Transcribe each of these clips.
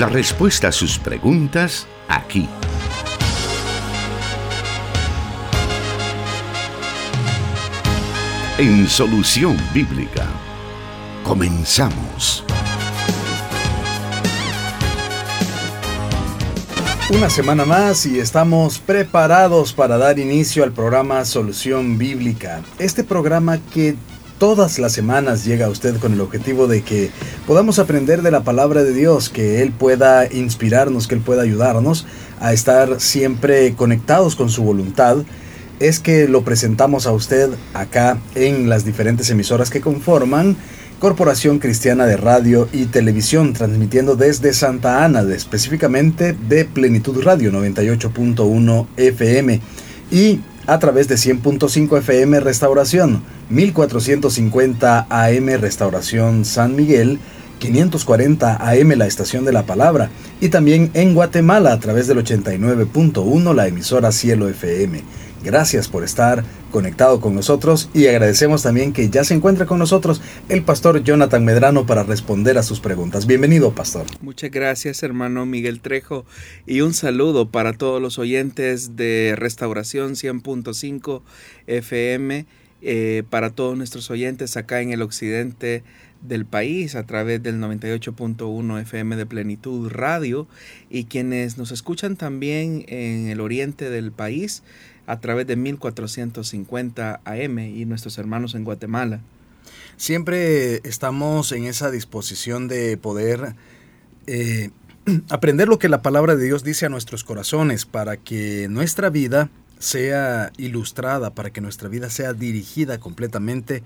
La respuesta a sus preguntas aquí. En Solución Bíblica. Comenzamos. Una semana más y estamos preparados para dar inicio al programa Solución Bíblica. Este programa que todas las semanas llega a usted con el objetivo de que podamos aprender de la palabra de Dios, que Él pueda inspirarnos, que Él pueda ayudarnos a estar siempre conectados con su voluntad, es que lo presentamos a usted acá en las diferentes emisoras que conforman Corporación Cristiana de Radio y Televisión, transmitiendo desde Santa Ana, específicamente de Plenitud Radio 98.1 FM y a través de 100.5 FM Restauración, 1450 AM Restauración San Miguel, 540 AM la Estación de la Palabra y también en Guatemala a través del 89.1 la emisora Cielo FM. Gracias por estar conectado con nosotros y agradecemos también que ya se encuentra con nosotros el pastor Jonathan Medrano para responder a sus preguntas. Bienvenido, pastor. Muchas gracias, hermano Miguel Trejo, y un saludo para todos los oyentes de Restauración 100.5 FM, eh, para todos nuestros oyentes acá en el occidente del país a través del 98.1 FM de Plenitud Radio y quienes nos escuchan también en el oriente del país a través de 1450 AM y nuestros hermanos en Guatemala. Siempre estamos en esa disposición de poder eh, aprender lo que la palabra de Dios dice a nuestros corazones para que nuestra vida sea ilustrada, para que nuestra vida sea dirigida completamente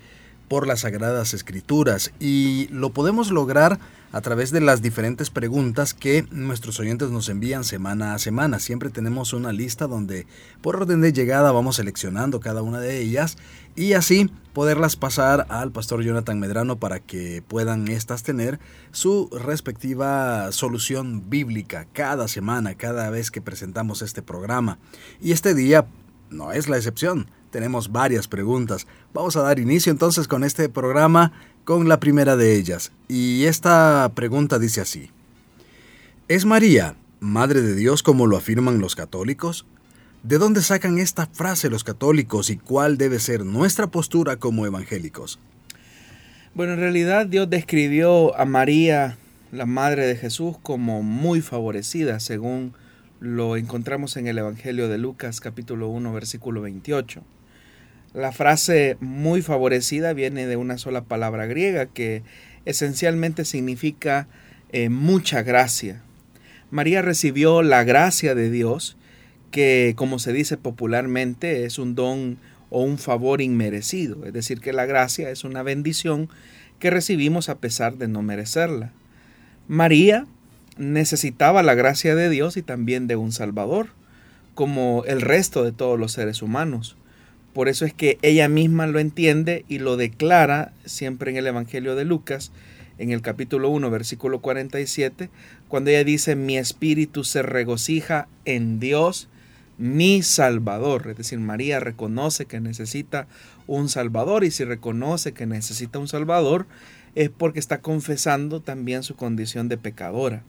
por las sagradas escrituras y lo podemos lograr a través de las diferentes preguntas que nuestros oyentes nos envían semana a semana. Siempre tenemos una lista donde por orden de llegada vamos seleccionando cada una de ellas y así poderlas pasar al pastor Jonathan Medrano para que puedan estas tener su respectiva solución bíblica cada semana, cada vez que presentamos este programa. Y este día no es la excepción. Tenemos varias preguntas. Vamos a dar inicio entonces con este programa con la primera de ellas. Y esta pregunta dice así. ¿Es María, Madre de Dios como lo afirman los católicos? ¿De dónde sacan esta frase los católicos y cuál debe ser nuestra postura como evangélicos? Bueno, en realidad Dios describió a María, la Madre de Jesús, como muy favorecida, según lo encontramos en el Evangelio de Lucas capítulo 1 versículo 28. La frase muy favorecida viene de una sola palabra griega que esencialmente significa eh, mucha gracia. María recibió la gracia de Dios, que como se dice popularmente es un don o un favor inmerecido, es decir, que la gracia es una bendición que recibimos a pesar de no merecerla. María necesitaba la gracia de Dios y también de un Salvador, como el resto de todos los seres humanos. Por eso es que ella misma lo entiende y lo declara siempre en el Evangelio de Lucas, en el capítulo 1, versículo 47, cuando ella dice, mi espíritu se regocija en Dios, mi Salvador. Es decir, María reconoce que necesita un Salvador y si reconoce que necesita un Salvador es porque está confesando también su condición de pecadora.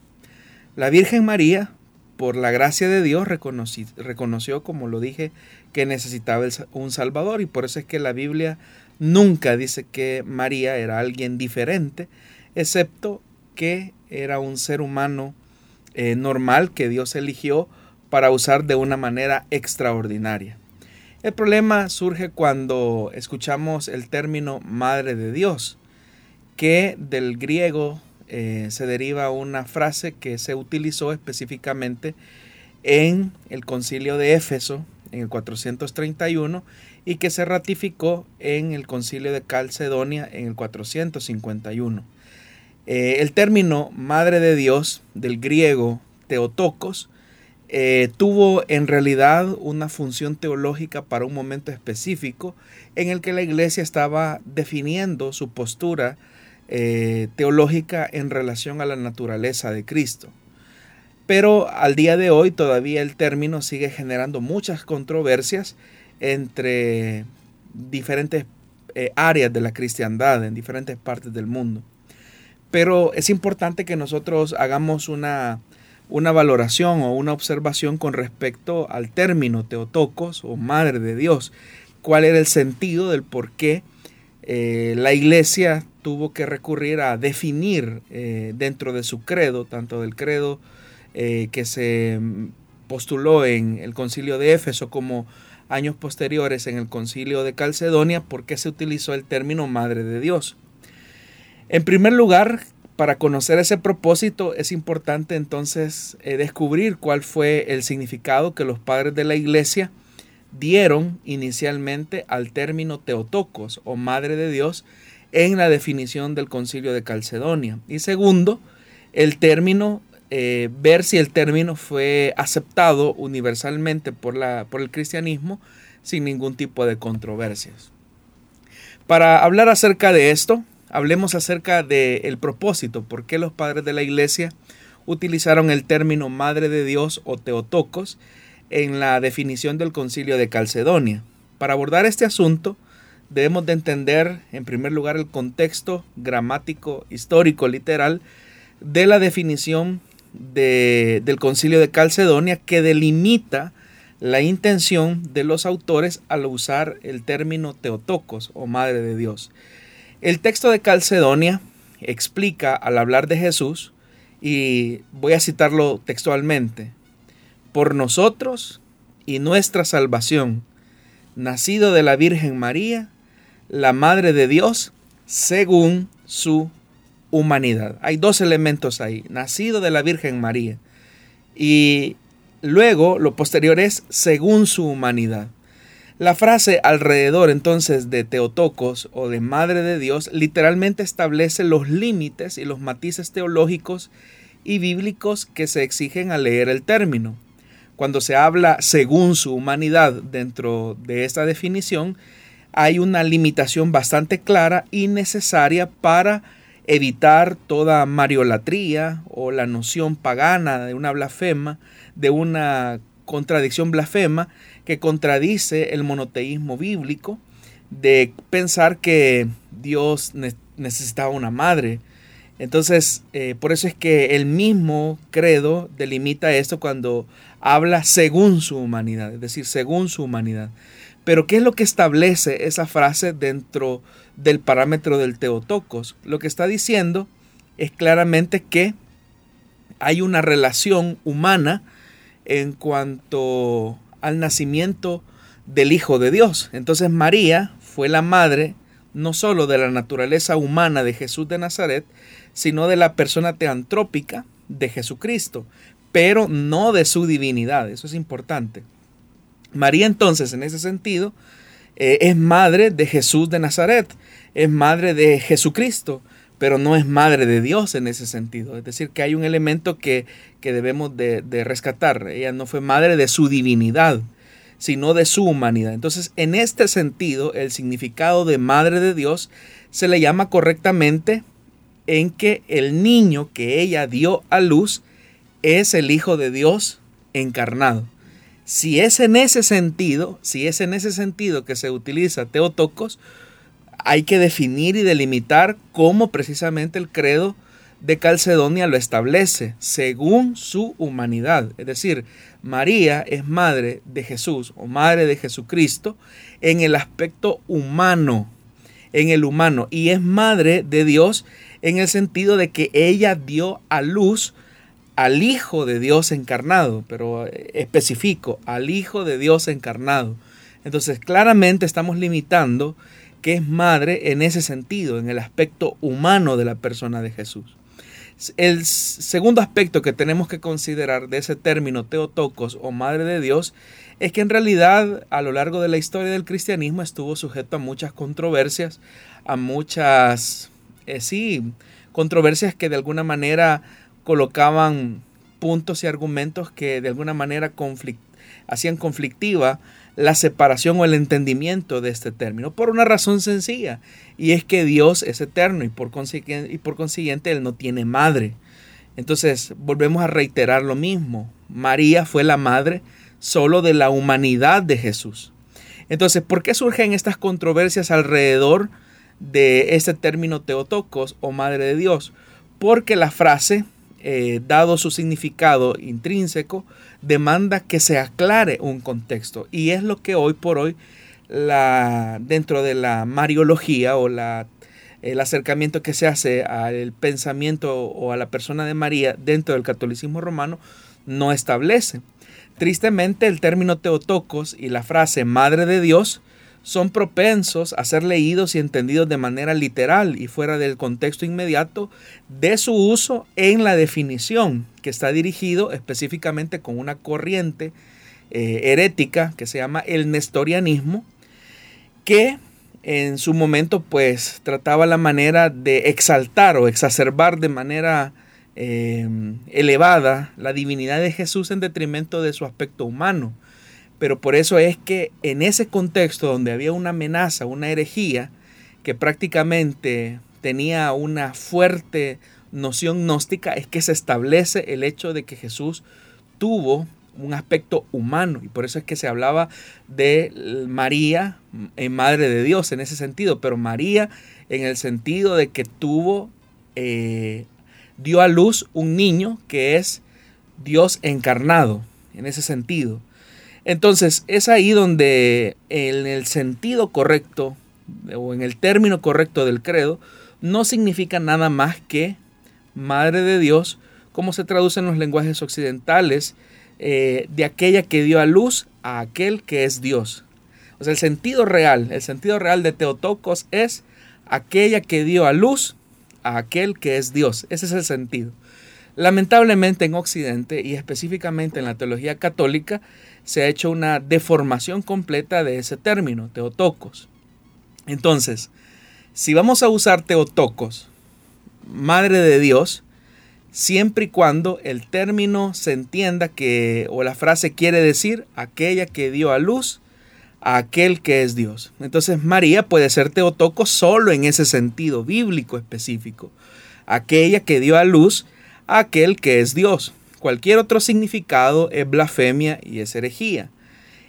La Virgen María, por la gracia de Dios, reconoció, como lo dije, que necesitaba un Salvador y por eso es que la Biblia nunca dice que María era alguien diferente, excepto que era un ser humano eh, normal que Dios eligió para usar de una manera extraordinaria. El problema surge cuando escuchamos el término Madre de Dios, que del griego eh, se deriva una frase que se utilizó específicamente en el concilio de Éfeso en el 431 y que se ratificó en el concilio de Calcedonia en el 451. Eh, el término Madre de Dios del griego Teotocos eh, tuvo en realidad una función teológica para un momento específico en el que la iglesia estaba definiendo su postura eh, teológica en relación a la naturaleza de Cristo. Pero al día de hoy todavía el término sigue generando muchas controversias entre diferentes eh, áreas de la cristiandad en diferentes partes del mundo. pero es importante que nosotros hagamos una, una valoración o una observación con respecto al término Teotocos o Madre de Dios. ¿Cuál era el sentido del por qué eh, la iglesia tuvo que recurrir a definir eh, dentro de su credo, tanto del credo eh, que se postuló en el concilio de Éfeso como años posteriores en el concilio de Calcedonia, por qué se utilizó el término Madre de Dios. En primer lugar, para conocer ese propósito es importante entonces descubrir cuál fue el significado que los padres de la iglesia dieron inicialmente al término Teotocos o Madre de Dios en la definición del concilio de Calcedonia. Y segundo, el término, eh, ver si el término fue aceptado universalmente por, la, por el cristianismo sin ningún tipo de controversias. Para hablar acerca de esto, hablemos acerca del propósito, por qué los padres de la iglesia utilizaron el término Madre de Dios o Teotocos en la definición del concilio de Calcedonia. Para abordar este asunto, debemos de entender en primer lugar el contexto gramático, histórico, literal de la definición del concilio de Calcedonia que delimita la intención de los autores al usar el término Teotocos o Madre de Dios. El texto de Calcedonia explica al hablar de Jesús, y voy a citarlo textualmente, por nosotros y nuestra salvación, nacido de la Virgen María, la Madre de Dios, según su humanidad. Hay dos elementos ahí, nacido de la Virgen María. Y luego lo posterior es según su humanidad. La frase alrededor entonces de Teotocos o de Madre de Dios literalmente establece los límites y los matices teológicos y bíblicos que se exigen al leer el término. Cuando se habla según su humanidad dentro de esta definición, hay una limitación bastante clara y necesaria para evitar toda mariolatría o la noción pagana de una blasfema, de una contradicción blasfema que contradice el monoteísmo bíblico, de pensar que Dios necesitaba una madre. Entonces, eh, por eso es que el mismo credo delimita esto cuando habla según su humanidad, es decir, según su humanidad. Pero ¿qué es lo que establece esa frase dentro del parámetro del Teotocos? Lo que está diciendo es claramente que hay una relación humana en cuanto al nacimiento del Hijo de Dios. Entonces María fue la madre no solo de la naturaleza humana de Jesús de Nazaret, sino de la persona teantrópica de Jesucristo pero no de su divinidad. Eso es importante. María entonces, en ese sentido, eh, es madre de Jesús de Nazaret, es madre de Jesucristo, pero no es madre de Dios en ese sentido. Es decir, que hay un elemento que, debemos de, de rescatar. Ella no fue madre de su divinidad, sino de su humanidad. Entonces, en este sentido, el significado de madre de Dios se le llama correctamente en que el niño que ella dio a luz es el Hijo de Dios encarnado. Si es en ese sentido, si es en ese sentido que se utiliza Teotocos, hay que definir y delimitar cómo precisamente el credo de Calcedonia lo establece, según su humanidad. Es decir, María es madre de Jesús o madre de Jesucristo en el aspecto humano, en el humano, y es madre de Dios en el sentido de que ella dio a luz al Hijo de Dios encarnado, pero eh, especifico, al Hijo de Dios encarnado. Entonces, claramente estamos limitando que es madre en ese sentido, en el aspecto humano de la persona de Jesús. El segundo aspecto que tenemos que considerar de ese término Teotocos o Madre de Dios es que en realidad a lo largo de la historia del cristianismo estuvo sujeto a muchas controversias, a muchas, eh, sí, controversias que de alguna manera colocaban puntos y argumentos que de alguna manera hacían conflictiva la separación o el entendimiento de este término, por una razón sencilla, y es que Dios es eterno y por consiguiente, y por consiguiente Él no tiene madre. Entonces, volvemos a reiterar lo mismo. María fue la madre solo de la humanidad de Jesús. Entonces, ¿por qué surgen estas controversias alrededor de este término Teotocos o Madre de Dios? porque la frase, eh, dado su significado intrínseco, demanda que se aclare un contexto. Y es lo que hoy por hoy, la, dentro de la mariología o la, el acercamiento que se hace al pensamiento o a la persona de María dentro del catolicismo romano, no establece. Tristemente, el término Teotocos y la frase Madre de Dios son propensos a ser leídos y entendidos de manera literal y fuera del contexto inmediato de su uso en la definición, que está dirigido específicamente con una corriente eh, herética que se llama el nestorianismo, que en su momento pues trataba la manera de exaltar o exacerbar de manera eh, elevada la divinidad de Jesús en detrimento de su aspecto humano pero por eso es que en ese contexto donde había una amenaza, una herejía, que prácticamente tenía una fuerte noción gnóstica, es que se establece el hecho de que Jesús tuvo un aspecto humano y por eso es que se hablaba de María en Madre de Dios en ese sentido, pero María en el sentido de que tuvo, eh, dio a luz un niño que es Dios encarnado, en ese sentido. Entonces, es ahí donde en el sentido correcto o en el término correcto del credo no significa nada más que Madre de Dios, como se traduce en los lenguajes occidentales, eh, de aquella que dio a luz a aquel que es Dios. O sea, el sentido real, el sentido real de Teotocos es aquella que dio a luz a aquel que es Dios. Ese es el sentido. Lamentablemente en Occidente y específicamente en la teología católica se ha hecho una deformación completa de ese término, teotocos. Entonces, si vamos a usar teotocos, madre de Dios, siempre y cuando el término se entienda que, o la frase quiere decir, aquella que dio a luz a aquel que es Dios. Entonces María puede ser teotocos solo en ese sentido bíblico específico. Aquella que dio a luz aquel que es Dios. Cualquier otro significado es blasfemia y es herejía.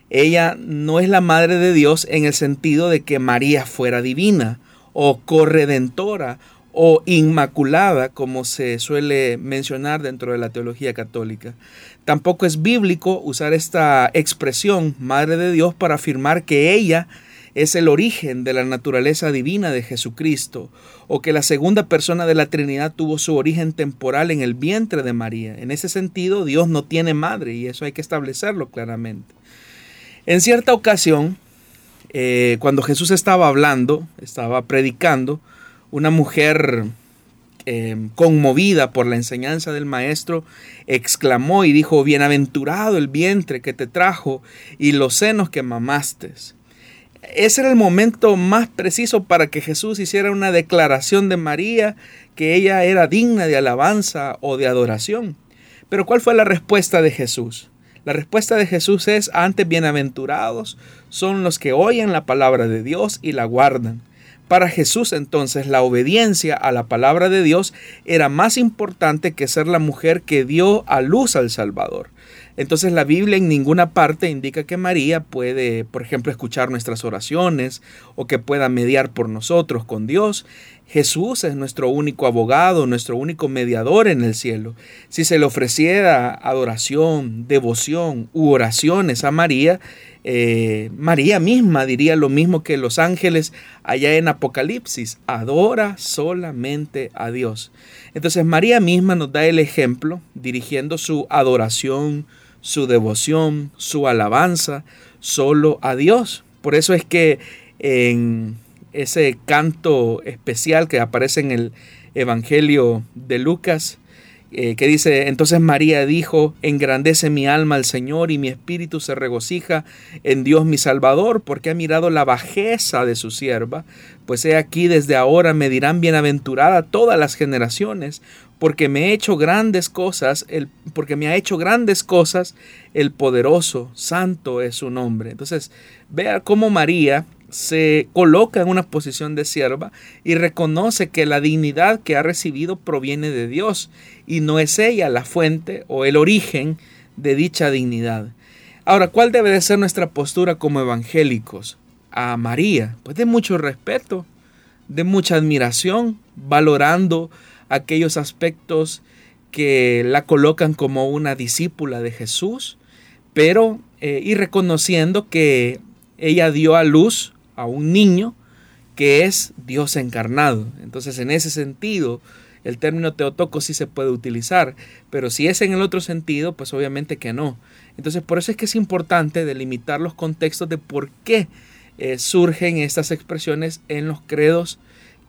Ella no es la madre de Dios en el sentido de que María fuera divina o corredentora o inmaculada, como se suele mencionar dentro de la teología católica. Tampoco es bíblico usar esta expresión, Madre de Dios, para afirmar que ella es el origen de la naturaleza divina de Jesucristo, o que la segunda persona de la Trinidad tuvo su origen temporal en el vientre de María. En ese sentido, Dios no tiene madre y eso hay que establecerlo claramente. En cierta ocasión, eh, cuando Jesús estaba hablando, estaba predicando, una mujer em, conmovida por la enseñanza del maestro, exclamó y dijo, Bienaventurado el vientre que te trajo y los senos que mamaste ese era el momento más preciso para que Jesús hiciera una declaración de María que ella era digna de alabanza o de adoración. Pero ¿cuál fue la respuesta de Jesús? La respuesta de Jesús es, antes bienaventurados son los que oyen la palabra de Dios y la guardan. Para Jesús entonces la obediencia a la palabra de Dios era más importante que ser la mujer que dio a luz al Salvador. Entonces la Biblia en ninguna parte indica que María puede, por ejemplo, escuchar nuestras oraciones o que pueda mediar por nosotros con Dios. Jesús es nuestro único abogado, nuestro único mediador en el cielo. Si se le ofreciera adoración, devoción u oraciones a María, eh, María misma diría lo mismo que los ángeles allá en Apocalipsis, adora solamente a Dios. Entonces María misma nos da el ejemplo dirigiendo su adoración, su devoción, su alabanza solo a Dios. Por eso es que en ese canto especial que aparece en el Evangelio de Lucas, eh, que dice, entonces María dijo, engrandece mi alma al Señor y mi espíritu se regocija en Dios mi Salvador, porque ha mirado la bajeza de su sierva, pues he aquí desde ahora me dirán bienaventurada todas las generaciones, porque me he hecho grandes cosas, el, porque me ha hecho grandes cosas el poderoso, santo es su nombre. Entonces, vea cómo María se coloca en una posición de sierva y reconoce que la dignidad que ha recibido proviene de Dios y no es ella la fuente o el origen de dicha dignidad. Ahora, ¿cuál debe de ser nuestra postura como evangélicos? A María, pues de mucho respeto, de mucha admiración, valorando aquellos aspectos que la colocan como una discípula de Jesús, pero eh, y reconociendo que ella dio a luz a un niño que es Dios encarnado. Entonces, en ese sentido, el término teotoco sí se puede utilizar, pero si es en el otro sentido, pues obviamente que no. Entonces, por eso es que es importante delimitar los contextos de por qué eh, surgen estas expresiones en los credos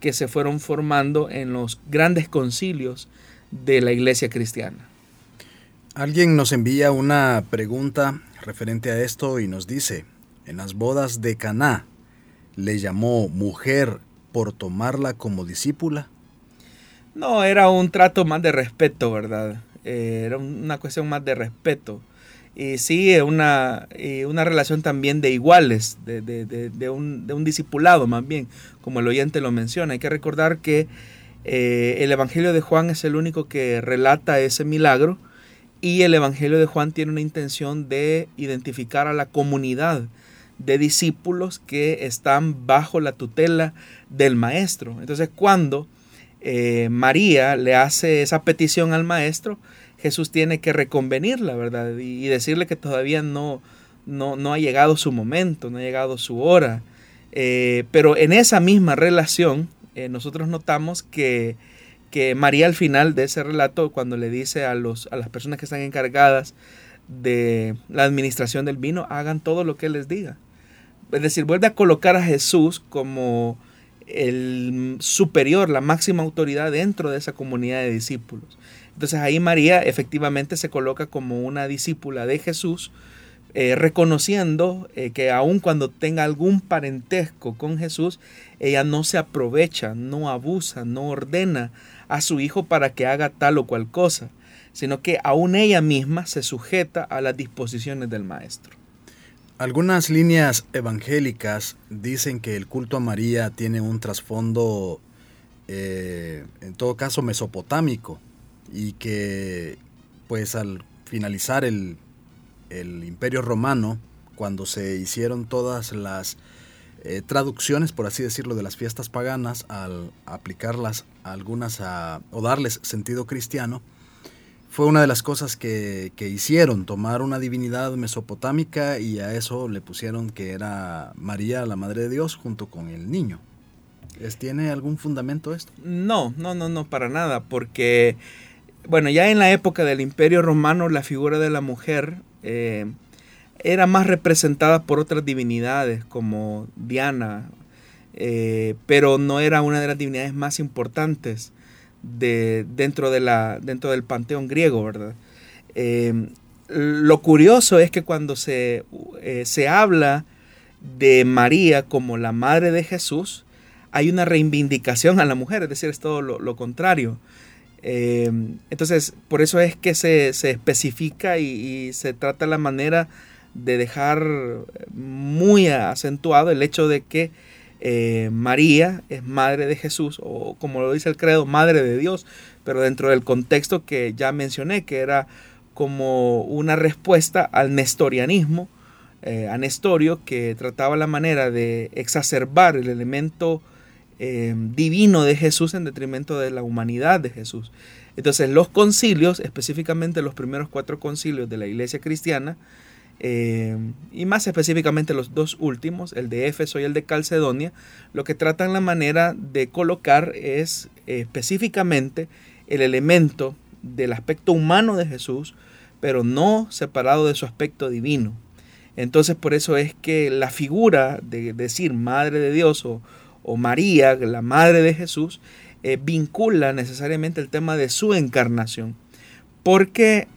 que se fueron formando en los grandes concilios de la iglesia cristiana. Alguien nos envía una pregunta referente a esto y nos dice, en las bodas de Caná, ¿le llamó mujer por tomarla como discípula? No, era un trato más de respeto, ¿verdad? Eh, era una cuestión más de respeto. Y sí, una, una relación también de iguales, de, de, un, de, un, discipulado más bien, como el oyente lo menciona. Hay que recordar que eh, el Evangelio de Juan es el único que relata ese milagro y el Evangelio de Juan tiene una intención de identificar a la comunidad de discípulos que están bajo la tutela del maestro. Entonces, cuando eh, María le hace esa petición al maestro, Jesús tiene que reconvenirla, ¿verdad? Y, decirle que todavía no, no, ha llegado su momento, no ha llegado su hora. Eh, pero en esa misma relación, eh, nosotros notamos que, que, María al final de ese relato, cuando le dice a, los, a las personas que están encargadas de la administración del vino, hagan todo lo que les diga. Es decir, vuelve a colocar a Jesús como el superior, la máxima autoridad dentro de esa comunidad de discípulos. Entonces ahí María efectivamente se coloca como una discípula de Jesús, eh, reconociendo eh, que aun cuando tenga algún parentesco con Jesús, ella no se aprovecha, no abusa, no ordena a su hijo para que haga tal o cual cosa, sino que aún ella misma se sujeta a las disposiciones del Maestro. Algunas líneas evangélicas dicen que el culto a María tiene un trasfondo, eh, en todo caso, mesopotámico y que pues al finalizar el, imperio romano, cuando se hicieron todas las eh, traducciones, por así decirlo, de las fiestas paganas, al aplicarlas algunas a, o darles sentido cristiano, fue una de las cosas que, hicieron, tomar una divinidad mesopotámica y a eso le pusieron que era María, la Madre de Dios, junto con el niño. ¿Tiene algún fundamento esto? No, no, no, no, para nada, porque, bueno, ya en la época del Imperio Romano la figura de la mujer eh, era más representada por otras divinidades como Diana, eh, pero no era una de las divinidades más importantes de, dentro, de la, dentro del panteón griego, ¿verdad? Eh, lo curioso es que cuando se, eh, se habla de María como la madre de Jesús, hay una reivindicación a la mujer, es decir, es todo lo, contrario. Eh, entonces, por eso es que se, especifica y, se trata la manera de dejar muy acentuado el hecho de que eh, María es madre de Jesús, o como lo dice el credo, madre de Dios, pero dentro del contexto que ya mencioné, que era como una respuesta al nestorianismo, eh, a Nestorio, que trataba la manera de exacerbar el elemento eh, divino de Jesús en detrimento de la humanidad de Jesús. Entonces los concilios, específicamente los primeros cuatro concilios de la iglesia cristiana, eh, y más específicamente los dos últimos, el de Éfeso y el de Calcedonia, lo que tratan la manera de colocar es eh, específicamente el elemento del aspecto humano de Jesús, pero no separado de su aspecto divino. Entonces por eso es que la figura de decir Madre de Dios o, María, la Madre de Jesús, eh, vincula necesariamente el tema de su encarnación. Porque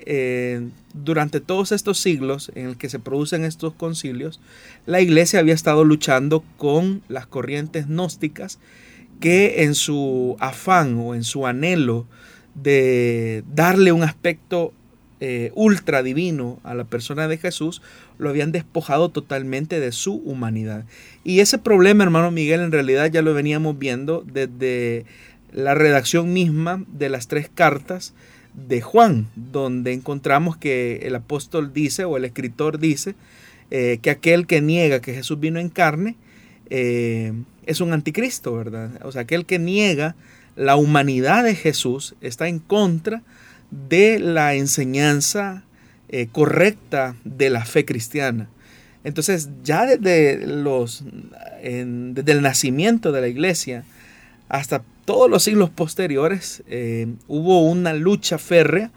durante todos estos siglos en el que se producen estos concilios, la iglesia había estado luchando con las corrientes gnósticas que en su afán o en su anhelo de darle un aspecto eh, ultra divino a la persona de Jesús, lo habían despojado totalmente de su humanidad. Y ese problema, hermano Miguel, en realidad ya lo veníamos viendo desde la redacción misma de las tres cartas de Juan, donde encontramos que el apóstol dice o el escritor dice eh, que aquel que niega que Jesús vino en carne, eh, es un anticristo, ¿verdad? O sea, aquel que niega la humanidad de Jesús está en contra de la enseñanza eh, correcta de la fe cristiana. Entonces, ya desde, los, desde el nacimiento de la iglesia hasta todos los siglos posteriores, eh, hubo una lucha férrea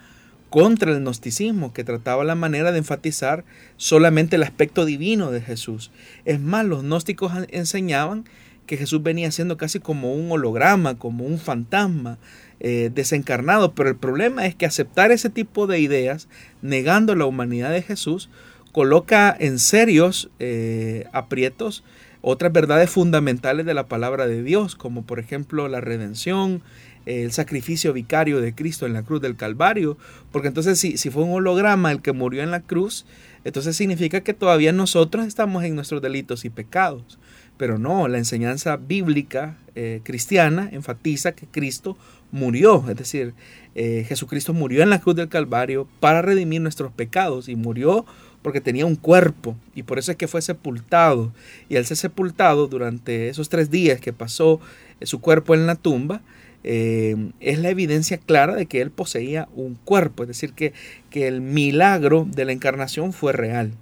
contra el gnosticismo que trataba la manera de enfatizar solamente el aspecto divino de Jesús. Es más, los gnósticos enseñaban que Jesús venía siendo casi como un holograma, como un fantasma eh, desencarnado, pero el problema es que aceptar ese tipo de ideas, negando la humanidad de Jesús, coloca en serios eh, aprietos otras verdades fundamentales de la palabra de Dios, como por ejemplo la redención, el sacrificio vicario de Cristo en la cruz del Calvario, porque entonces si, si, fue un holograma el que murió en la cruz, entonces significa que todavía nosotros estamos en nuestros delitos y pecados. Pero no, la enseñanza bíblica eh, cristiana enfatiza que Cristo murió, es decir, eh, Jesucristo murió en la cruz del Calvario para redimir nuestros pecados y murió porque tenía un cuerpo y por eso es que fue sepultado. Y al ser sepultado durante esos tres días que pasó eh, su cuerpo en la tumba, es la evidencia clara de que él poseía un cuerpo, es decir, que, que el milagro de la encarnación fue real.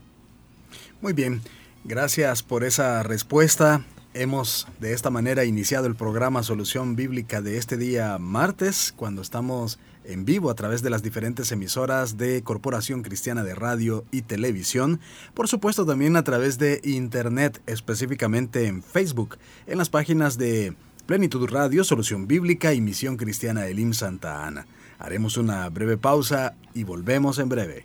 Muy bien. Gracias por esa respuesta. Hemos de esta manera iniciado el programa Solución Bíblica de este día martes, cuando estamos en vivo a través de las diferentes emisoras de Corporación Cristiana de Radio y Televisión, por supuesto también a través de Internet, específicamente en Facebook, en las páginas de Plenitud Radio, Solución Bíblica y Misión Cristiana de Lim Santa Ana. Haremos una breve pausa y volvemos en breve.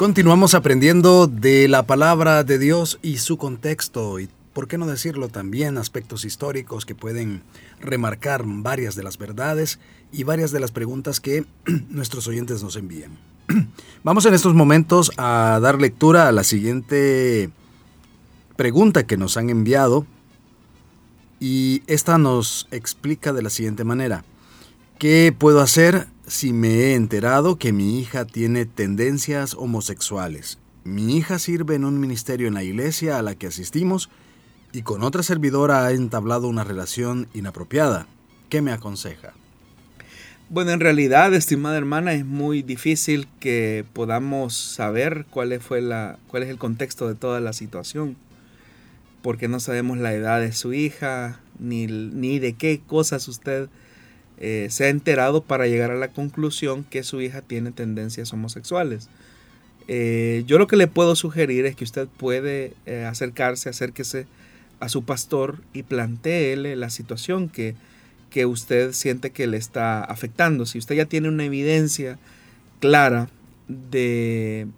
Continuamos aprendiendo de la palabra de Dios y su contexto y, por qué no decirlo también, aspectos históricos que pueden remarcar varias de las verdades y varias de las preguntas que nuestros oyentes nos envían. Vamos en estos momentos a dar lectura a la siguiente pregunta que nos han enviado y esta nos explica de la siguiente manera. ¿Qué puedo hacer si me he enterado que mi hija tiene tendencias homosexuales. Mi hija sirve en un ministerio en la iglesia a la que asistimos y con otra servidora ha entablado una relación inapropiada. ¿Qué me aconseja? Bueno, en realidad, estimada hermana, es muy difícil que podamos saber cuál, es el contexto de toda la situación, porque no sabemos la edad de su hija, ni, ni de qué cosas usted eh, se ha enterado para llegar a la conclusión que su hija tiene tendencias homosexuales. Eh, yo lo que le puedo sugerir es que usted puede eh, acercarse, acérquese a su pastor y planteele la situación que, que usted siente que le está afectando. Si usted ya tiene una evidencia clara de,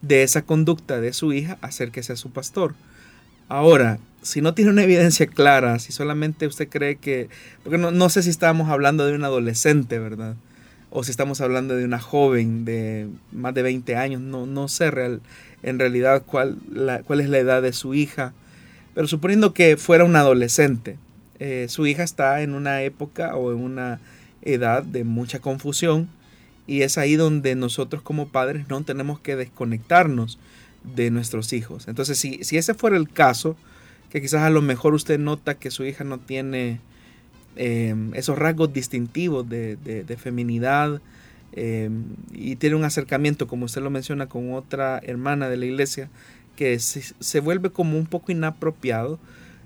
de esa conducta de su hija, acérquese a su pastor. Ahora, si no tiene una evidencia clara, si solamente usted cree que, porque no, sé si estamos hablando de un adolescente, ¿verdad? O si estamos hablando de una joven de más de 20 años, no, no sé real, en realidad cuál, cuál es la edad de su hija, pero suponiendo que fuera un adolescente, eh, su hija está en una época o en una edad de mucha confusión y es ahí donde nosotros como padres no tenemos que desconectarnos de nuestros hijos. Entonces, si, si ese fuera el caso, que quizás a lo mejor usted nota que su hija no tiene em, esos rasgos distintivos de, feminidad em, y tiene un acercamiento, como usted lo menciona, con otra hermana de la iglesia, que se, vuelve como un poco inapropiado,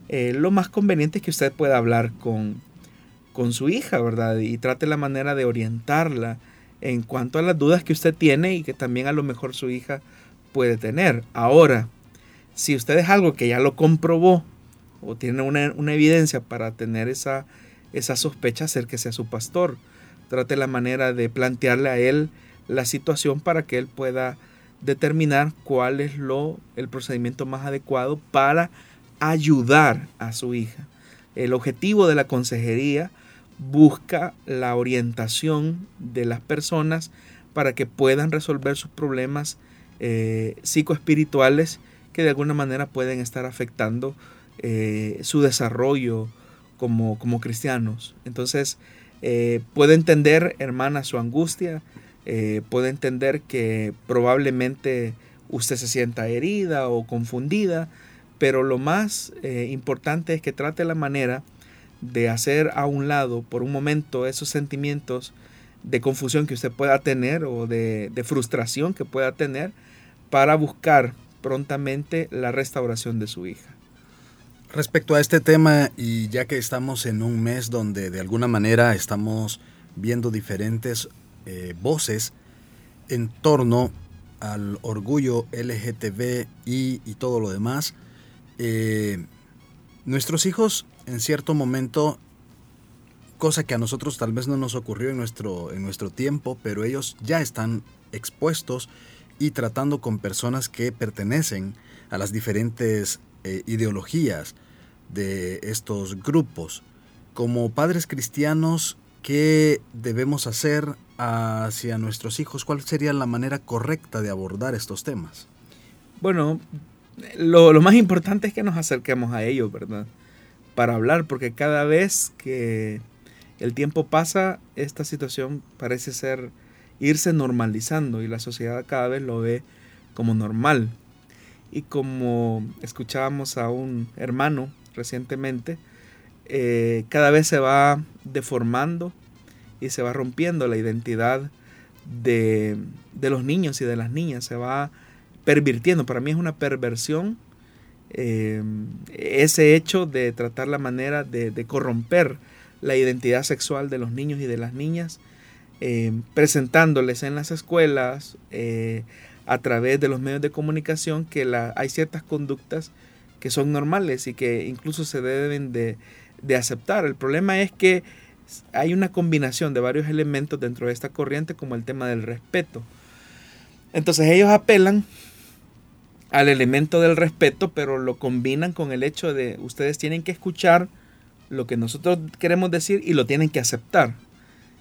eh, lo más conveniente es que usted pueda hablar con, con su hija, ¿verdad? Y trate la manera de orientarla en cuanto a las dudas que usted tiene y que también a lo mejor su hija puede tener. Ahora, si usted es algo que ya lo comprobó o tiene una, evidencia para tener esa, esa sospecha, acérquese a su pastor. Trate la manera de plantearle a él la situación para que él pueda determinar cuál es lo, el procedimiento más adecuado para ayudar a su hija. El objetivo de la consejería busca la orientación de las personas para que puedan resolver sus problemas eh, psicoespirituales que de alguna manera pueden estar afectando eh, su desarrollo como, como cristianos. Entonces, eh, puede entender, hermana, su angustia, puede entender que probablemente usted se sienta herida o confundida, pero lo más importante es que trate la manera de hacer a un lado por un momento esos sentimientos de confusión que usted pueda tener o de, frustración que pueda tener para buscar prontamente la restauración de su hija. Respecto a este tema, y ya que estamos en un mes donde de alguna manera estamos viendo diferentes eh, voces en torno al orgullo LGTB y, todo lo demás, eh, nuestros hijos en cierto momento, cosa que a nosotros tal vez no nos ocurrió en nuestro, en nuestro tiempo, pero ellos ya están expuestos y tratando con personas que pertenecen a las diferentes eh, ideologías de estos grupos. Como padres cristianos, ¿qué debemos hacer hacia nuestros hijos? ¿Cuál sería la manera correcta de abordar estos temas? Bueno, lo, lo más importante es que nos acerquemos a ellos, ¿verdad? para hablar, porque cada vez que el tiempo pasa, esta situación parece ser irse normalizando y la sociedad cada vez lo ve como normal. Y como escuchábamos a un hermano recientemente, eh, cada vez se va deformando y se va rompiendo la identidad de, de los niños y de las niñas, se va pervirtiendo. Para mí es una perversión eh, ese hecho de tratar la manera de, corromper la identidad sexual de los niños y de las niñas, eh, presentándoles en las escuelas, eh, a través de los medios de comunicación, que hay ciertas conductas que son normales y que incluso se deben de, de aceptar. El problema es que hay una combinación de varios elementos dentro de esta corriente, como el tema del respeto. Entonces ellos apelan al elemento del respeto, pero lo combinan con el hecho de ustedes tienen que escuchar lo que nosotros queremos decir y lo tienen que aceptar.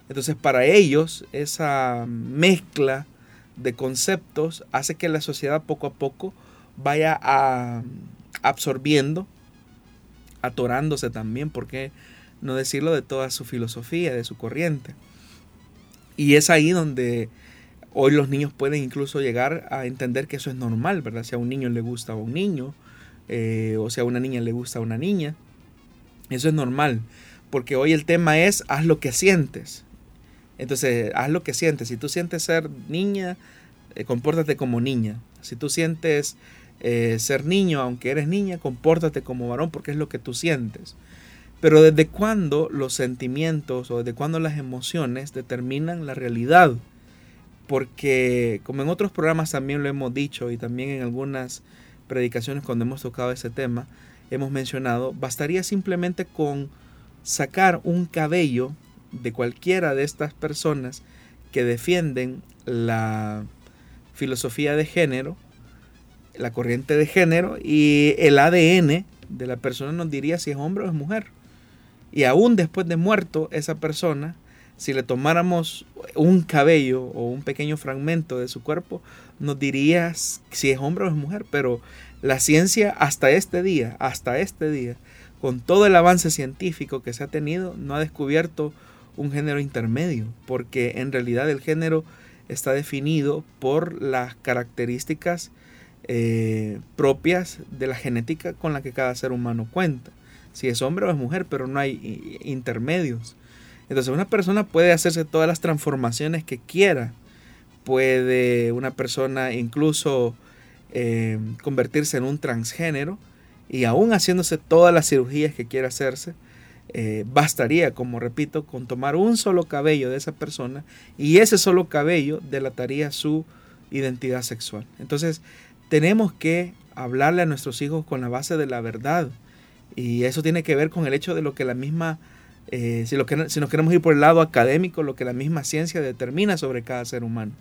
Entonces para ellos esa mezcla de conceptos hace que la sociedad poco a poco vaya a, absorbiendo, atorándose también, porque no decirlo de toda su filosofía, de su corriente. Y es ahí donde Hoy los niños pueden incluso llegar a entender que eso es normal, ¿verdad? Si a un niño le gusta a un niño, eh, o si a una niña le gusta a una niña. Eso es normal, porque hoy el tema es haz lo que sientes. Entonces, haz lo que sientes. Si tú sientes ser niña, eh, compórtate como niña. Si tú sientes eh, ser niño, aunque eres niña, compórtate como varón porque es lo que tú sientes. Pero desde cuándo los sentimientos o desde cuándo las emociones determinan la realidad porque como en otros programas también lo hemos dicho y también en algunas predicaciones cuando hemos tocado ese tema, hemos mencionado, bastaría simplemente con sacar un cabello de cualquiera de estas personas que defienden la filosofía de género, la corriente de género y el ADN de la persona nos diría si es hombre o es mujer. Y aún después de muerto esa persona, si le tomáramos un cabello o un pequeño fragmento de su cuerpo, nos diría si es hombre o es mujer, pero la ciencia hasta este día, hasta este día, con todo el avance científico que se ha tenido, no ha descubierto un género intermedio, porque en realidad el género está definido por las características eh, propias de la genética con la que cada ser humano cuenta. Si es hombre o es mujer, pero no hay intermedios. Entonces una persona puede hacerse todas las transformaciones que quiera. Puede una persona incluso eh, convertirse en un transgénero y aún haciéndose todas las cirugías que quiera hacerse, eh, bastaría, como repito, con tomar un solo cabello de esa persona y ese solo cabello delataría su identidad sexual. Entonces, tenemos que hablarle a nuestros hijos con la base de la verdad. Y eso tiene que ver con el hecho de lo que la misma, eh, si, lo que, si nos queremos ir por el lado académico, lo que la misma ciencia determina sobre cada ser humano.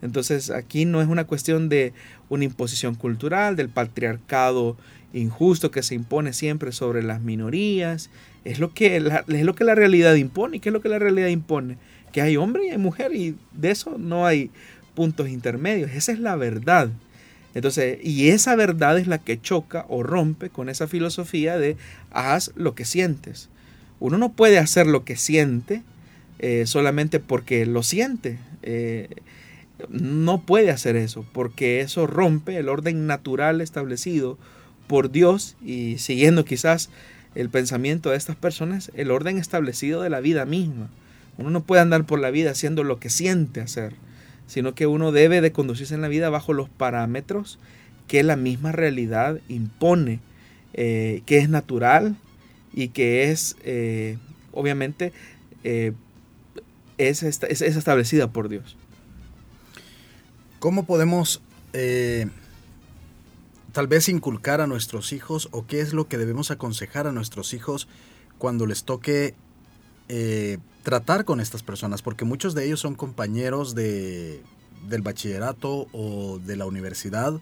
Entonces aquí no es una cuestión de una imposición cultural, del patriarcado injusto que se impone siempre sobre las minorías. Es lo que la, es lo que la realidad impone. ¿Y qué es lo que la realidad impone? Que hay hombre y hay mujer y de eso no hay puntos intermedios. Esa es la verdad. Entonces, y esa verdad es la que choca o rompe con esa filosofía de haz lo que sientes. Uno no puede hacer lo que siente eh, solamente porque lo siente. Eh, no puede hacer eso, porque eso rompe el orden natural establecido por Dios y siguiendo quizás el pensamiento de estas personas, el orden establecido de la vida misma. Uno no puede andar por la vida haciendo lo que siente hacer, sino que uno debe de conducirse en la vida bajo los parámetros que la misma realidad impone, eh, que es natural y que es, eh, obviamente, eh, es, es establecida por Dios. ¿Cómo podemos tal vez inculcar a nuestros hijos o qué es lo que debemos aconsejar a nuestros hijos cuando les toque eh, tratar con estas personas? Porque muchos de ellos son compañeros de, del bachillerato o de la universidad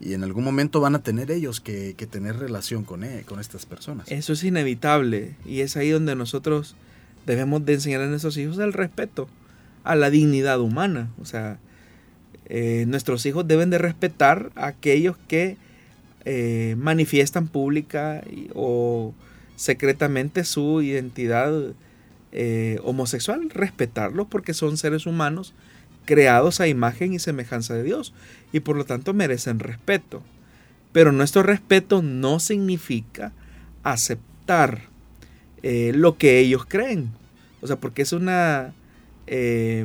y en algún momento van a tener ellos que, tener relación con, eh, con estas personas. Eso es inevitable y es ahí donde nosotros debemos de enseñar a nuestros hijos el respeto a la dignidad humana. O sea, eh, nuestros hijos deben de respetar a aquellos que eh, manifiestan pública o secretamente su identidad eh, homosexual, respetarlos porque son seres humanos creados a imagen y semejanza de Dios y por lo tanto merecen respeto. Pero nuestro respeto no significa aceptar lo que ellos creen. O sea, porque es una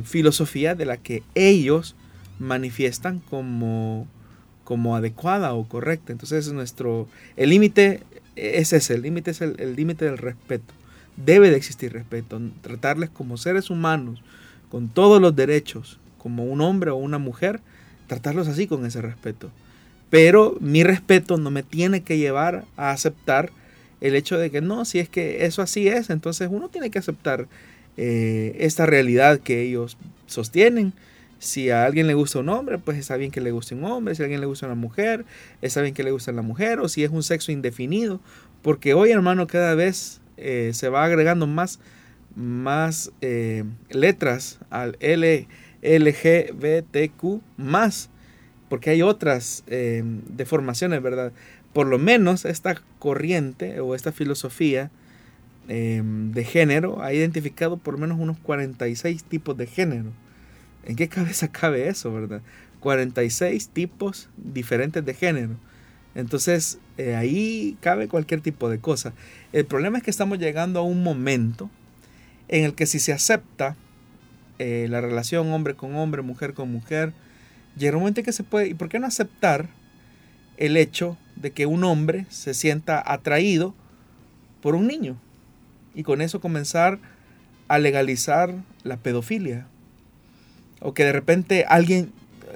filosofía de la que ellos manifiestan como, como adecuada o correcta. Entonces nuestro, el límite es ese, el límite es el límite del respeto. Debe de existir respeto, tratarles como seres humanos, con todos los derechos, como un hombre o una mujer, tratarlos así con ese respeto. Pero mi respeto no me tiene que llevar a aceptar el hecho de que no, si es que eso así es, entonces uno tiene que aceptar eh, esta realidad que ellos sostienen si a alguien le gusta un hombre, pues está bien que le guste un hombre. Si a alguien le gusta una mujer, está bien que le guste la mujer. O si es un sexo indefinido. Porque hoy, hermano, cada vez eh, se va agregando más, más eh, letras al L, LGBTQ más. Porque hay otras eh, deformaciones, ¿verdad? Por lo menos esta corriente o esta filosofía de género ha identificado por lo menos unos 46 tipos de género. ¿En qué cabeza cabe eso, verdad? 46 tipos diferentes de género. Entonces, eh, ahí cabe cualquier tipo de cosa. El problema es que estamos llegando a un momento en el que si se acepta eh, la relación hombre con hombre, mujer con mujer, llega un momento en que se puede, ¿y por qué no aceptar el hecho de que un hombre se sienta atraído por un niño? Y con eso comenzar a legalizar la pedofilia o que de repente alguien,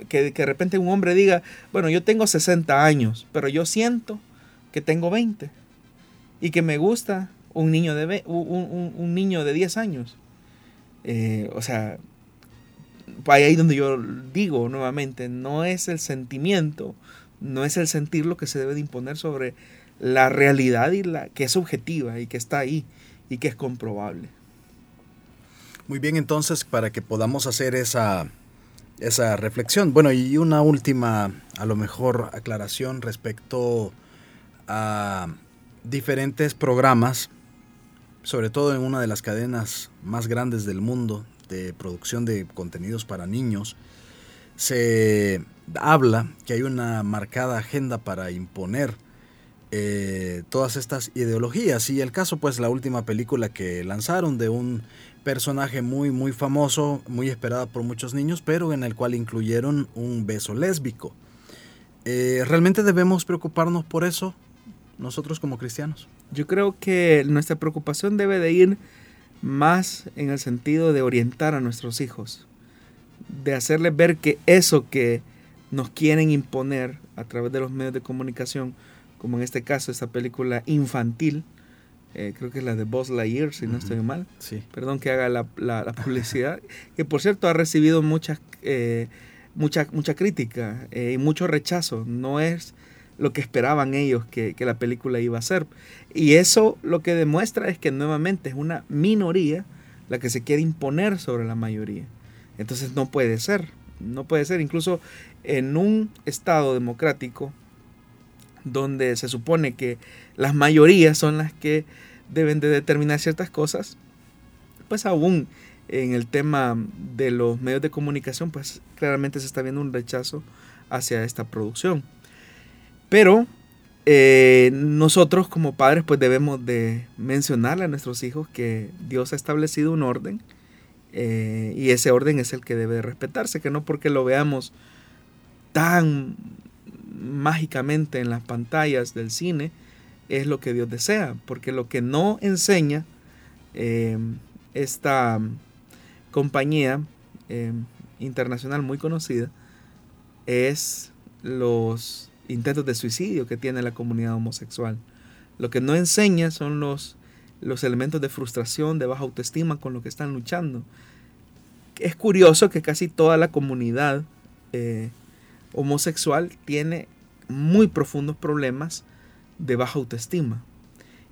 que, de repente un hombre diga, bueno, yo tengo 60 años, pero yo siento que tengo 20 y que me gusta un niño de, un, niño de 10 años. Eh, o sea, ahí donde yo digo nuevamente, no es el sentimiento, no es el sentir lo que se debe de imponer sobre la realidad y la que es objetiva y que está ahí y que es comprobable. Muy bien, entonces, para que podamos hacer esa, esa reflexión. Bueno, y una última, a lo mejor, aclaración respecto a diferentes programas, sobre todo en una de las cadenas más grandes del mundo de producción de contenidos para niños, se habla que hay una marcada agenda para imponer eh, todas estas ideologías. Y el caso, pues, la última película que lanzaron de un personaje muy muy famoso, muy esperado por muchos niños, pero en el cual incluyeron un beso lésbico. Eh, ¿Realmente debemos preocuparnos por eso? nosotros como cristianos? Yo creo que nuestra preocupación debe de ir más en el sentido de orientar a nuestros hijos, de hacerles ver que eso que nos quieren imponer a través de los medios de comunicación, como en este caso esta película infantil, eh, creo que es la de Buzz Lightyear, si no estoy mal. Sí. Perdón que haga la, la, publicidad, que por cierto ha recibido mucha, eh, mucha, mucha crítica eh, y mucho rechazo. No es lo que esperaban ellos que, que, la película iba a ser. Y eso lo que demuestra es que nuevamente es una minoría la que se quiere imponer sobre la mayoría. Entonces no puede ser, no puede ser. Incluso en un Estado democrático donde se supone que las mayorías son las que deben de determinar ciertas cosas, pues aún en el tema de los medios de comunicación, pues claramente se está viendo un rechazo hacia esta producción. Pero eh, nosotros como padres pues debemos de mencionarle a nuestros hijos que Dios ha establecido un orden eh, y ese orden es el que debe respetarse, que no porque lo veamos tan mágicamente en las pantallas del cine, es lo que Dios desea, porque lo que no enseña eh, esta compañía eh, internacional muy conocida es los intentos de suicidio que tiene la comunidad homosexual. Lo que no enseña son los, los elementos de frustración, de baja autoestima con lo que están luchando. Es curioso que casi toda la comunidad eh, homosexual tiene muy profundos problemas de baja autoestima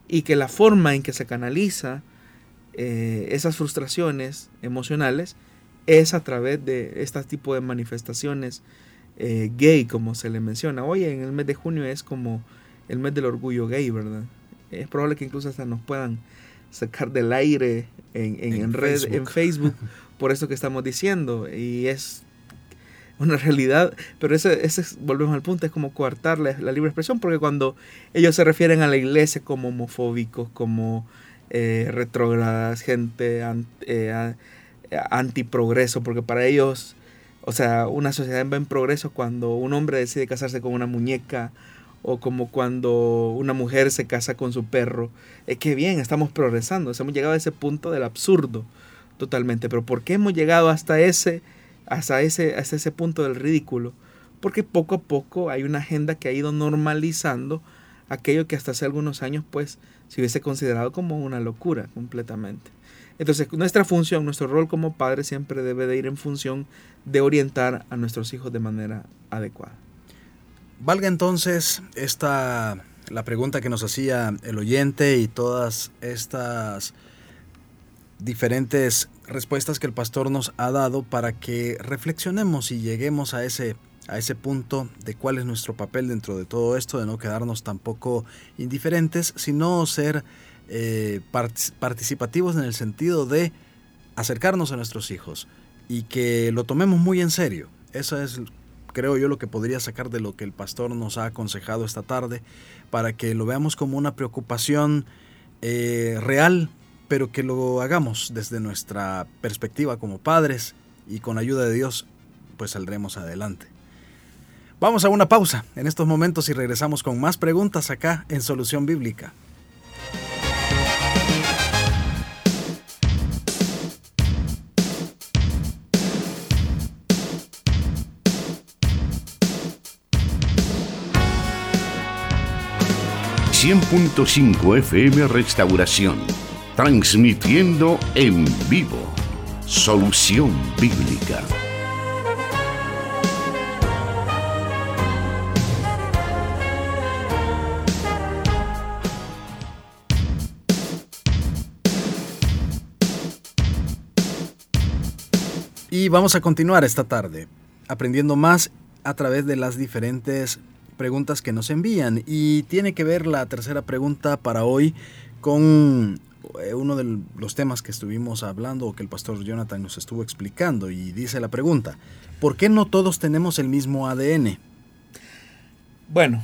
y que la forma en que se canaliza eh, esas frustraciones emocionales es a través de este tipo de manifestaciones eh, gay, como se le menciona. Hoy en el mes de junio es como el mes del orgullo gay, ¿verdad? Es probable que incluso hasta nos puedan sacar del aire en, en, red, en Facebook, por eso que estamos diciendo. Y es una realidad, pero ese, ese volvemos al punto, es como coartar la, libre expresión, porque cuando ellos se refieren a la iglesia como homofóbicos, como eh, retrógradas, gente eh, antiprogreso, porque para ellos, o sea, una sociedad va en progreso cuando un hombre decide casarse con una muñeca, o como cuando una mujer se casa con su perro. Es que bien, estamos progresando, hemos llegado a ese punto del absurdo totalmente, pero ¿por qué hemos llegado hasta ese hasta ese, hasta ese punto del ridículo, porque poco a poco hay una agenda que ha ido normalizando aquello que hasta hace algunos años pues se hubiese considerado como una locura completamente. Entonces nuestra función, nuestro rol como padre siempre debe de ir en función de orientar a nuestros hijos de manera adecuada. Valga entonces esta la pregunta que nos hacía el oyente y todas estas diferentes respuestas que el pastor nos ha dado para que reflexionemos y lleguemos a ese a ese punto de cuál es nuestro papel dentro de todo esto, de no quedarnos tampoco indiferentes, sino ser eh, participativos en el sentido de acercarnos a nuestros hijos y que lo tomemos muy en serio. Eso es, creo yo, lo que podría sacar de lo que el pastor nos ha aconsejado esta tarde, para que lo veamos como una preocupación eh, real pero que lo hagamos desde nuestra perspectiva como padres y con ayuda de Dios, pues saldremos adelante. Vamos a una pausa en estos momentos y regresamos con más preguntas acá en Solución Bíblica. ...100.5 FM Restauración transmitiendo en vivo Solución Bíblica. Y vamos a continuar esta tarde aprendiendo más a través de las diferentes preguntas que nos envían. Y tiene que ver la tercera pregunta para hoy con uno de los temas que estuvimos hablando o que el pastor Jonathan nos estuvo explicando y dice la pregunta, ¿por qué no todos tenemos el mismo ADN? Bueno,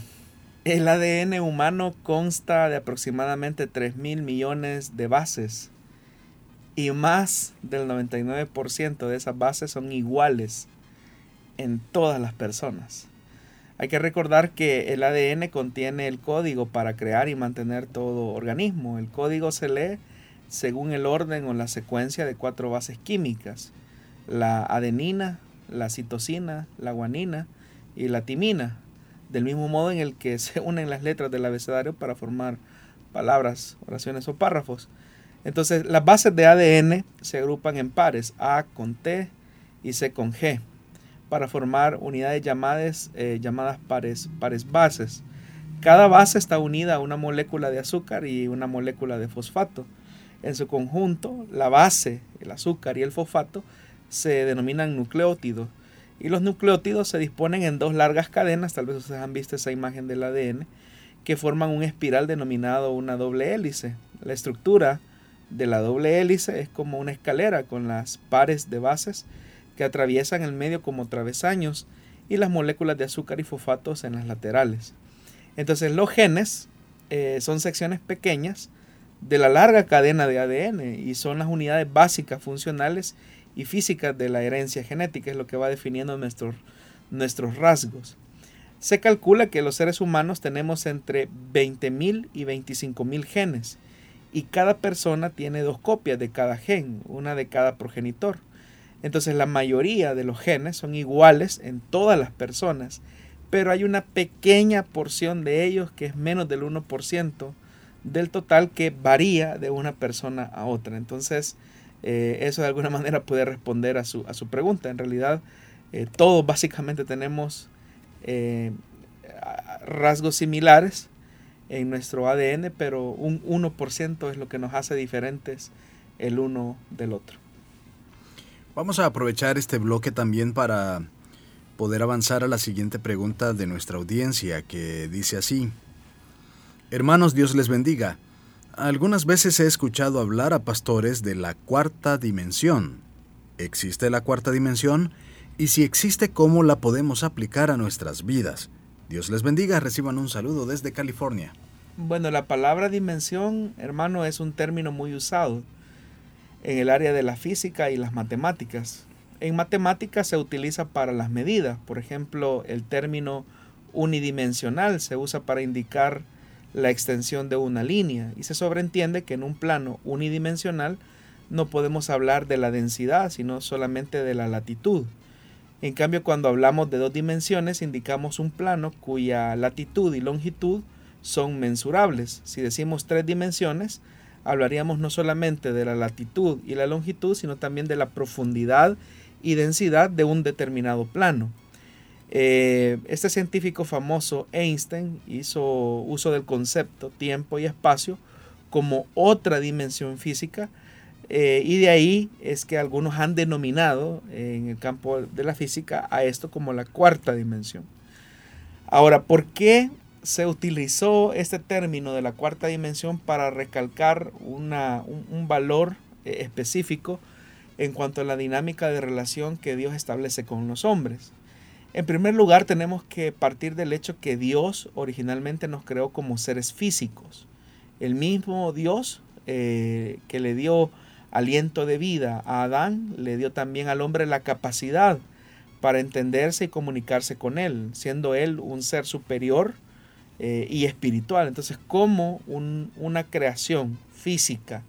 el ADN humano consta de aproximadamente 3 mil millones de bases y más del 99% de esas bases son iguales en todas las personas. Hay que recordar que el ADN contiene el código para crear y mantener todo organismo. El código se lee según el orden o la secuencia de cuatro bases químicas. La adenina, la citosina, la guanina y la timina. Del mismo modo en el que se unen las letras del abecedario para formar palabras, oraciones o párrafos. Entonces, las bases de ADN se agrupan en pares, A con T y C con G, para formar unidades llamadas, eh, llamadas pares, pares bases. Cada base está unida a una molécula de azúcar y una molécula de fosfato. En su conjunto, la base, el azúcar y el fosfato se denominan nucleótidos. Y los nucleótidos se disponen en dos largas cadenas, tal vez ustedes han visto esa imagen del ADN, que forman un espiral denominado una doble hélice. La estructura de la doble hélice es como una escalera con las pares de bases que atraviesan el medio como travesaños y las moléculas de azúcar y fosfatos en las laterales. Entonces los genes eh, son secciones pequeñas de la larga cadena de ADN y son las unidades básicas funcionales y físicas de la herencia genética, es lo que va definiendo nuestros, nuestros rasgos. Se calcula que los seres humanos tenemos entre 20.000 y 25.000 genes y cada persona tiene dos copias de cada gen, una de cada progenitor. Entonces la mayoría de los genes son iguales en todas las personas, pero hay una pequeña porción de ellos que es menos del 1% del total que varía de una persona a otra. Entonces eh, eso de alguna manera puede responder a su, a su pregunta. En realidad eh, todos básicamente tenemos eh, rasgos similares, en nuestro ADN, pero un 1% es lo que nos hace diferentes el uno del otro. Vamos a aprovechar este bloque también para poder avanzar a la siguiente pregunta de nuestra audiencia, que dice así. Hermanos, Dios les bendiga. Algunas veces he escuchado hablar a pastores de la cuarta dimensión. ¿Existe la cuarta dimensión? Y si existe, ¿cómo la podemos aplicar a nuestras vidas? Dios les bendiga, reciban un saludo desde California. Bueno, la palabra dimensión, hermano, es un término muy usado en el área de la física y las matemáticas. En matemáticas se utiliza para las medidas, por ejemplo, el término unidimensional se usa para indicar la extensión de una línea y se sobreentiende que en un plano unidimensional no podemos hablar de la densidad, sino solamente de la latitud. En cambio, cuando hablamos de dos dimensiones, indicamos un plano cuya latitud y longitud son mensurables. Si decimos tres dimensiones, hablaríamos no solamente de la latitud y la longitud, sino también de la profundidad y densidad de un determinado plano. Eh, este científico famoso, Einstein, hizo uso del concepto tiempo y espacio como otra dimensión física eh, y de ahí es que algunos han denominado en el campo de la física a esto como la cuarta dimensión. Ahora, ¿por qué se utilizó este término de la cuarta dimensión para recalcar un, valor eh, específico en cuanto a la dinámica de relación que Dios establece con los hombres? En primer lugar, tenemos que partir del hecho que Dios originalmente nos creó como seres físicos. El mismo Dios eh, que le dio aliento de vida a Adán, le dio también al hombre la capacidad para entenderse y comunicarse con él, siendo él un ser superior eh, y espiritual. Entonces, como una creación física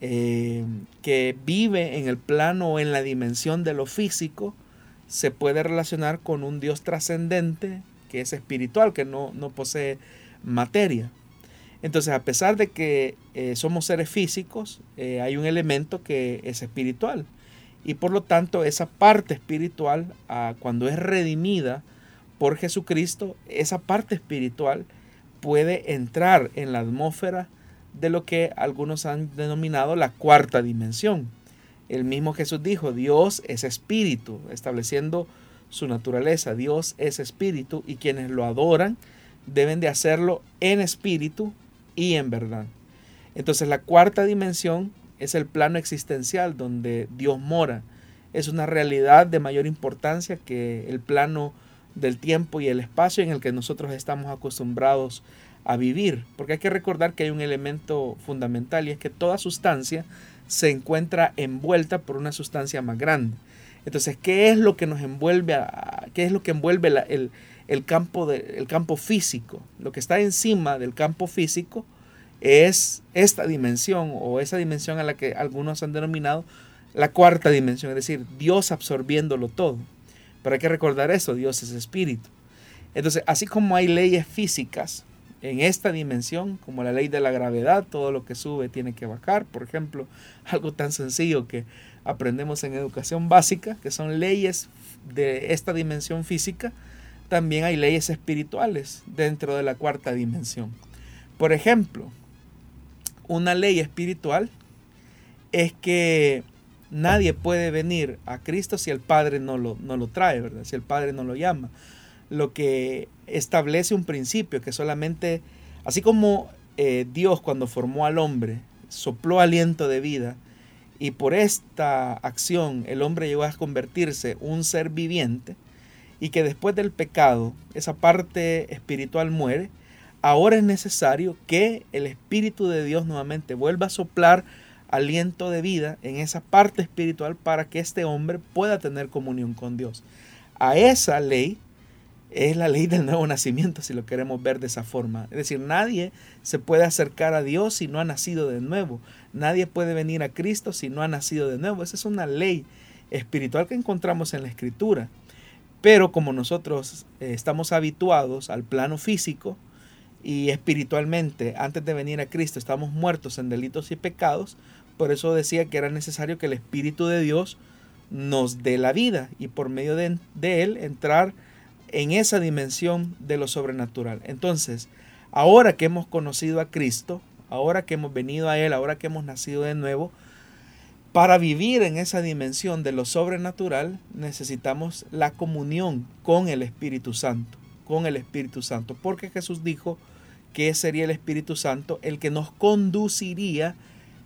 eh, que vive en el plano o en la dimensión de lo físico, se puede relacionar con un Dios trascendente que es espiritual, que no, no posee materia. Entonces, a pesar de que eh, somos seres físicos, hay un elemento que es espiritual. Y por lo tanto, esa parte espiritual, ah, cuando es redimida por Jesucristo, esa parte espiritual puede entrar en la atmósfera de lo que algunos han denominado la cuarta dimensión. El mismo Jesús dijo, Dios es espíritu, estableciendo su naturaleza. Dios es espíritu y quienes lo adoran deben de hacerlo en espíritu y en verdad. Entonces la cuarta dimensión es el plano existencial donde Dios mora. Es una realidad de mayor importancia que el plano del tiempo y el espacio en el que nosotros estamos acostumbrados a vivir. Porque hay que recordar que hay un elemento fundamental y es que toda sustancia se encuentra envuelta por una sustancia más grande. Entonces, ¿qué es lo que nos envuelve? A, ¿Qué es lo que envuelve el, el campo, de, el campo físico. Lo que está encima del campo físico es esta dimensión o esa dimensión a la que algunos han denominado la cuarta dimensión, es decir, Dios absorbiéndolo todo. Pero hay que recordar eso, Dios es espíritu. Entonces, así como hay leyes físicas en esta dimensión, como la ley de la gravedad, todo lo que sube tiene que bajar, por ejemplo, algo tan sencillo que aprendemos en educación básica, que son leyes de esta dimensión física, también hay leyes espirituales dentro de la cuarta dimensión. Por ejemplo, una ley espiritual es que nadie puede venir a Cristo si el Padre no lo, no lo trae, ¿verdad? Si el Padre no lo llama. Lo que establece un principio que solamente, así como eh, Dios cuando formó al hombre, sopló aliento de vida, y por esta acción el hombre llegó a convertirse un ser viviente, y que después del pecado esa parte espiritual muere, ahora es necesario que el Espíritu de Dios nuevamente vuelva a soplar aliento de vida en esa parte espiritual para que este hombre pueda tener comunión con Dios. A esa ley es la ley del nuevo nacimiento, si lo queremos ver de esa forma. Es decir, nadie se puede acercar a Dios si no ha nacido de nuevo. Nadie puede venir a Cristo si no ha nacido de nuevo. Esa es una ley espiritual que encontramos en la Escritura. Pero como nosotros eh, estamos habituados al plano físico, y espiritualmente, antes de venir a Cristo, estamos muertos en delitos y pecados, por eso decía que era necesario que el Espíritu de Dios nos dé la vida y por medio de, Él entrar en esa dimensión de lo sobrenatural. Entonces, ahora que hemos conocido a Cristo, ahora que hemos venido a Él, ahora que hemos nacido de nuevo, para vivir en esa dimensión de lo sobrenatural necesitamos la comunión con el Espíritu Santo, con el Espíritu Santo, porque Jesús dijo, que sería el Espíritu Santo el que nos conduciría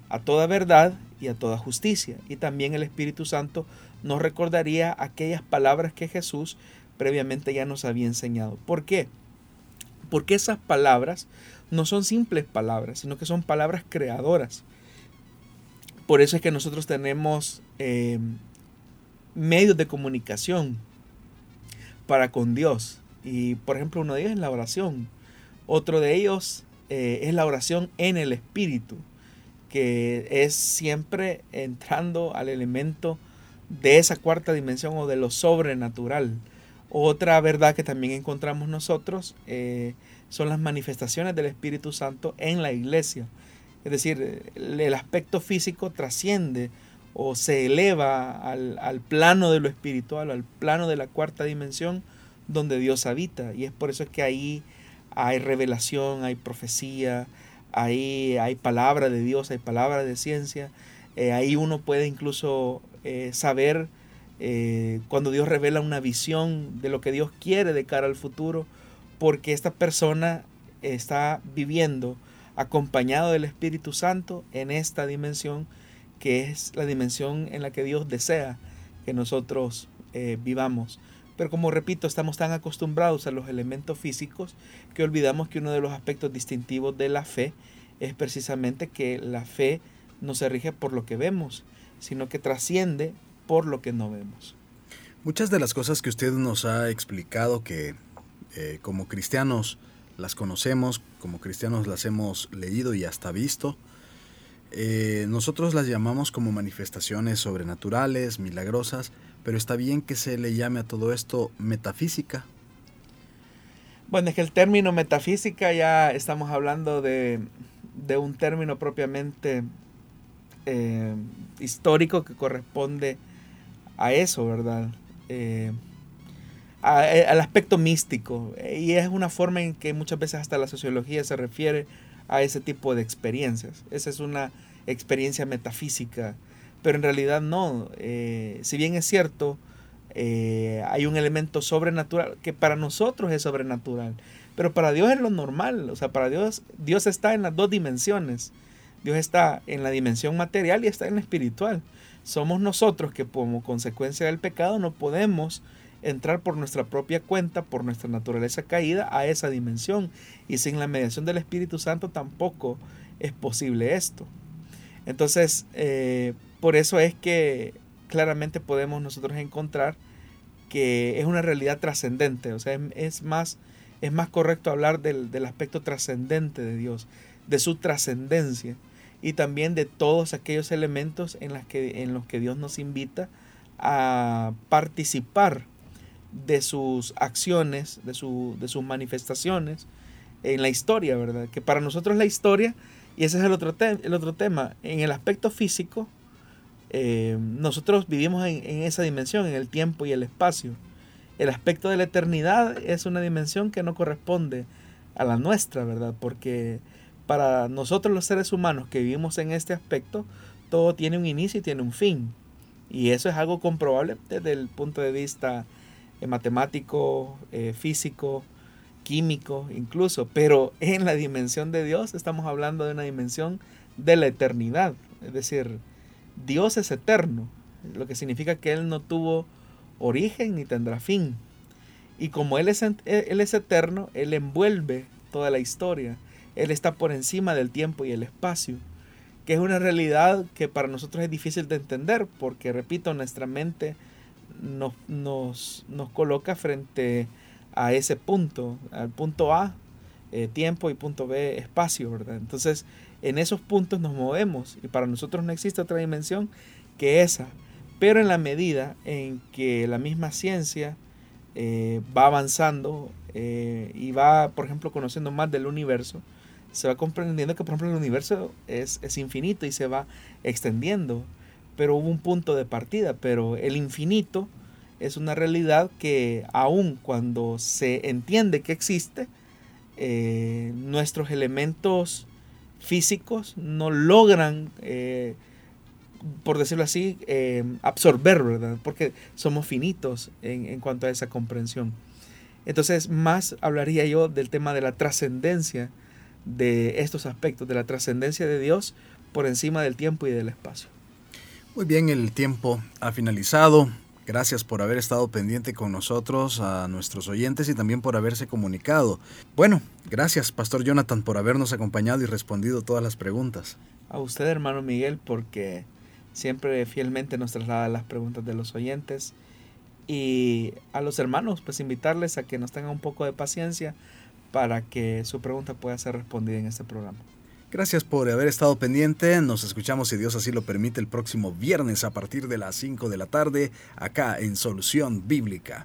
a toda verdad y a toda justicia. Y también el Espíritu Santo nos recordaría aquellas palabras que Jesús previamente ya nos había enseñado. ¿Por qué? Porque esas palabras no son simples palabras, sino que son palabras creadoras. Por eso es que nosotros tenemos eh, medios de comunicación para con Dios. Y por ejemplo, uno de ellos es la oración. Otro de ellos eh, es la oración en el Espíritu, que es siempre entrando al elemento de esa cuarta dimensión o de lo sobrenatural. Otra verdad que también encontramos nosotros eh, son las manifestaciones del Espíritu Santo en la iglesia. Es decir, el aspecto físico trasciende o se eleva al, al, plano de lo espiritual, al plano de la cuarta dimensión donde Dios habita. Y es por eso que ahí hay revelación, hay profecía, ahí hay palabra de Dios, hay palabra de ciencia. Eh, ahí uno puede incluso eh, saber eh, cuando Dios revela una visión de lo que Dios quiere de cara al futuro, porque esta persona está viviendo acompañado del Espíritu Santo en esta dimensión que es la dimensión en la que Dios desea que nosotros vivamos. Pero como repito, estamos tan acostumbrados a los elementos físicos que olvidamos que uno de los aspectos distintivos de la fe es precisamente que la fe no se rige por lo que vemos, sino que trasciende por lo que no vemos. Muchas de las cosas que usted nos ha explicado que eh, como cristianos las conocemos, como cristianos las hemos leído y hasta visto, eh, nosotros las llamamos como manifestaciones sobrenaturales, milagrosas, pero está bien que se le llame a todo esto metafísica. Bueno, es que el término metafísica ya estamos hablando de, un término propiamente eh, histórico que corresponde a eso, ¿verdad? Eh, al aspecto místico. Y es una forma en que muchas veces hasta la sociología se refiere a ese tipo de experiencias. Esa es una experiencia metafísica pero en realidad no. Eh, si bien es cierto, eh, hay un elemento sobrenatural que para nosotros es sobrenatural, pero para Dios es lo normal. O sea, para Dios, Dios está en las dos dimensiones. Dios está en la dimensión material y está en la espiritual. Somos nosotros que como consecuencia del pecado no podemos entrar por nuestra propia cuenta, por nuestra naturaleza caída, a esa dimensión. Y sin la mediación del Espíritu Santo tampoco es posible esto. Entonces, eh, por eso es que claramente podemos nosotros encontrar que es una realidad trascendente, o sea, es, más, es más correcto hablar del, del aspecto trascendente de Dios, de su trascendencia y también de todos aquellos elementos en, que, en los que Dios nos invita a participar de sus acciones, de, su, de sus manifestaciones en la historia, ¿verdad? Que para nosotros la historia, y ese es el otro, el otro tema, en el aspecto físico, eh, nosotros vivimos en, en, esa dimensión, en el tiempo y el espacio. El aspecto de la eternidad es una dimensión que no corresponde a la nuestra, ¿verdad? Porque para nosotros los seres humanos que vivimos en este aspecto, todo tiene un inicio y tiene un fin. Y eso es algo comprobable desde el punto de vista eh, matemático, eh, físico, químico incluso. Pero en la dimensión de Dios estamos hablando de una dimensión de la eternidad. Es decir, Dios es eterno, lo que significa que Él no tuvo origen ni tendrá fin. Y como Él es, Él es eterno, Él envuelve toda la historia. Él está por encima del tiempo y el espacio, que es una realidad que para nosotros es difícil de entender, porque, repito, nuestra mente nos, nos, nos coloca frente a ese punto, al punto A, eh, tiempo, y punto B, espacio, ¿verdad? Entonces, en esos puntos nos movemos y para nosotros no existe otra dimensión que esa. Pero en la medida en que la misma ciencia eh, va avanzando eh, y va, por ejemplo, conociendo más del universo, se va comprendiendo que, por ejemplo, el universo es, es infinito y se va extendiendo, pero hubo un punto de partida, pero el infinito es una realidad que aun cuando se entiende que existe, eh, nuestros elementos físicos no logran, eh, por decirlo así, eh, absorber, ¿verdad? Porque somos finitos en, en, cuanto a esa comprensión. Entonces, más hablaría yo del tema de la trascendencia de estos aspectos, de la trascendencia de Dios por encima del tiempo y del espacio. Muy bien, el tiempo ha finalizado. Gracias por haber estado pendiente con nosotros, a nuestros oyentes y también por haberse comunicado. Bueno, gracias, Pastor Jonathan, por habernos acompañado y respondido todas las preguntas. A usted, hermano Miguel, porque siempre fielmente nos traslada las preguntas de los oyentes. Y a los hermanos, pues invitarles a que nos tengan un poco de paciencia para que su pregunta pueda ser respondida en este programa. Gracias por haber estado pendiente. Nos escuchamos, si Dios así lo permite, el próximo viernes a partir de las 5 de la tarde, acá en Solución Bíblica.